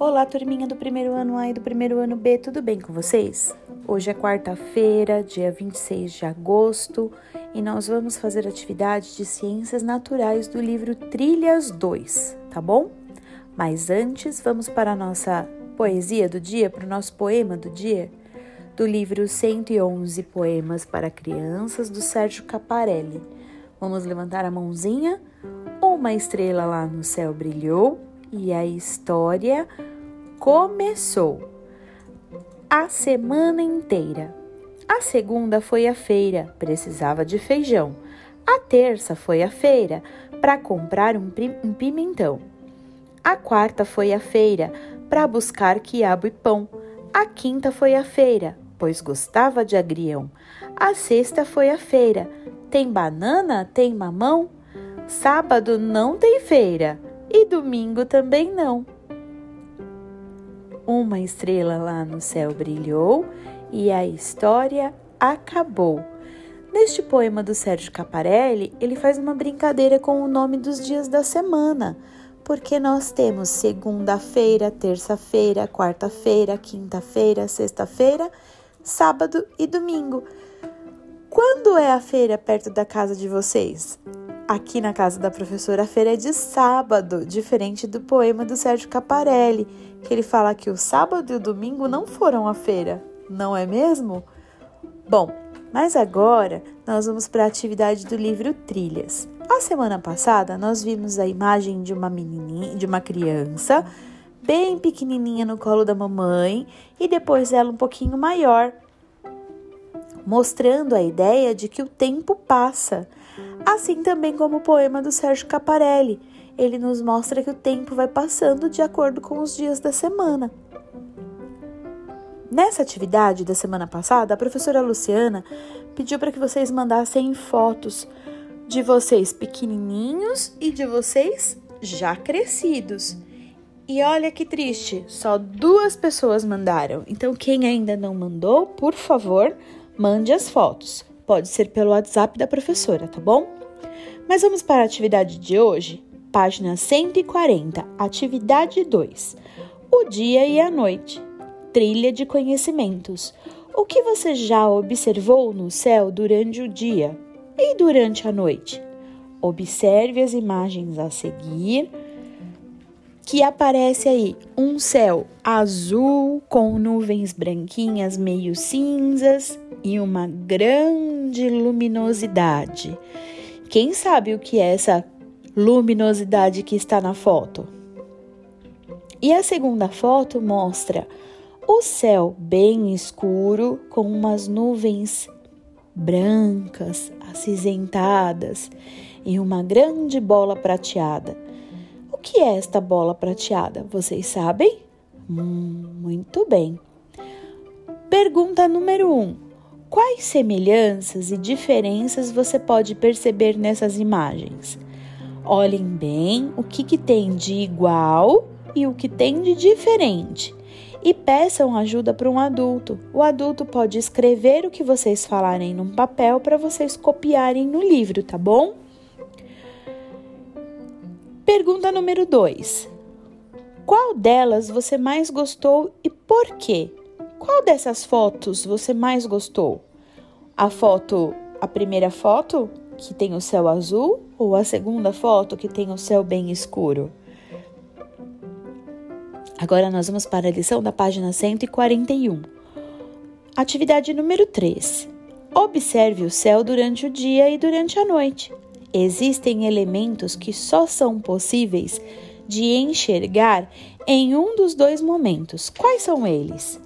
Olá, turminha do primeiro ano A e do primeiro ano B, tudo bem com vocês? Hoje é quarta-feira, dia 26 de agosto, e nós vamos fazer atividade de Ciências Naturais do livro Trilhas 2, tá bom? Mas antes, vamos para a nossa poesia do dia, para o nosso poema do dia, do livro 111 Poemas para Crianças, do Sérgio Caparelli. Vamos levantar a mãozinha. Uma estrela lá no céu brilhou e a história começou. A semana inteira. A segunda foi a feira, precisava de feijão. A terça foi a feira, para comprar um, um pimentão. A quarta foi a feira, para buscar quiabo e pão. A quinta foi a feira, pois gostava de agrião. A sexta foi a feira. Tem banana? Tem mamão? Sábado não tem feira e domingo também não. Uma estrela lá no céu brilhou e a história acabou. Neste poema do Sérgio Caparelli, ele faz uma brincadeira com o nome dos dias da semana, porque nós temos segunda-feira, terça-feira, quarta-feira, quinta-feira, sexta-feira, sábado e domingo. Quando é a feira perto da casa de vocês? Aqui na casa da professora, a feira é de sábado, diferente do poema do Sérgio Caparelli, que ele fala que o sábado e o domingo não foram à feira, não é mesmo? Bom, mas agora nós vamos para a atividade do livro Trilhas. A semana passada nós vimos a imagem de uma menininha, de uma criança bem pequenininha no colo da mamãe e depois ela um pouquinho maior, mostrando a ideia de que o tempo passa assim também como o poema do Sérgio Caparelli. Ele nos mostra que o tempo vai passando de acordo com os dias da semana. Nessa atividade da semana passada, a professora Luciana pediu para que vocês mandassem fotos de vocês pequenininhos e de vocês já crescidos. E olha que triste, só duas pessoas mandaram. Então, quem ainda não mandou, por favor, mande as fotos. Pode ser pelo WhatsApp da professora, tá bom? Mas vamos para a atividade de hoje? Página 140, atividade 2. O dia e a noite. Trilha de conhecimentos. O que você já observou no céu durante o dia e durante a noite? Observe as imagens a seguir que aparece aí um céu azul com nuvens branquinhas meio cinzas e uma grande luminosidade. Quem sabe o que é essa luminosidade que está na foto? E a segunda foto mostra o céu bem escuro com umas nuvens brancas, acinzentadas e uma grande bola prateada. O que é esta bola prateada? Vocês sabem? Hum, muito bem. Pergunta número 1. Um. Quais semelhanças e diferenças você pode perceber nessas imagens? Olhem bem o que, que tem de igual e o que tem de diferente e peçam ajuda para um adulto. O adulto pode escrever o que vocês falarem num papel para vocês copiarem no livro, tá bom? Pergunta número 2. Qual delas você mais gostou e por quê? Qual dessas fotos você mais gostou? A foto, a primeira foto, que tem o céu azul, ou a segunda foto, que tem o céu bem escuro? Agora nós vamos para a lição da página 141. Atividade número 3. Observe o céu durante o dia e durante a noite. Existem elementos que só são possíveis de enxergar em um dos dois momentos. Quais são eles?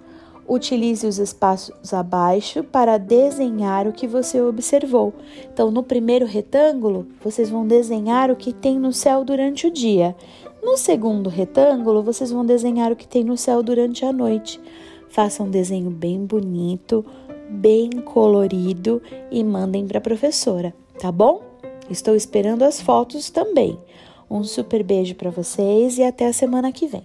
Utilize os espaços abaixo para desenhar o que você observou. Então, no primeiro retângulo, vocês vão desenhar o que tem no céu durante o dia. No segundo retângulo, vocês vão desenhar o que tem no céu durante a noite. Façam um desenho bem bonito, bem colorido e mandem para a professora, tá bom? Estou esperando as fotos também. Um super beijo para vocês e até a semana que vem.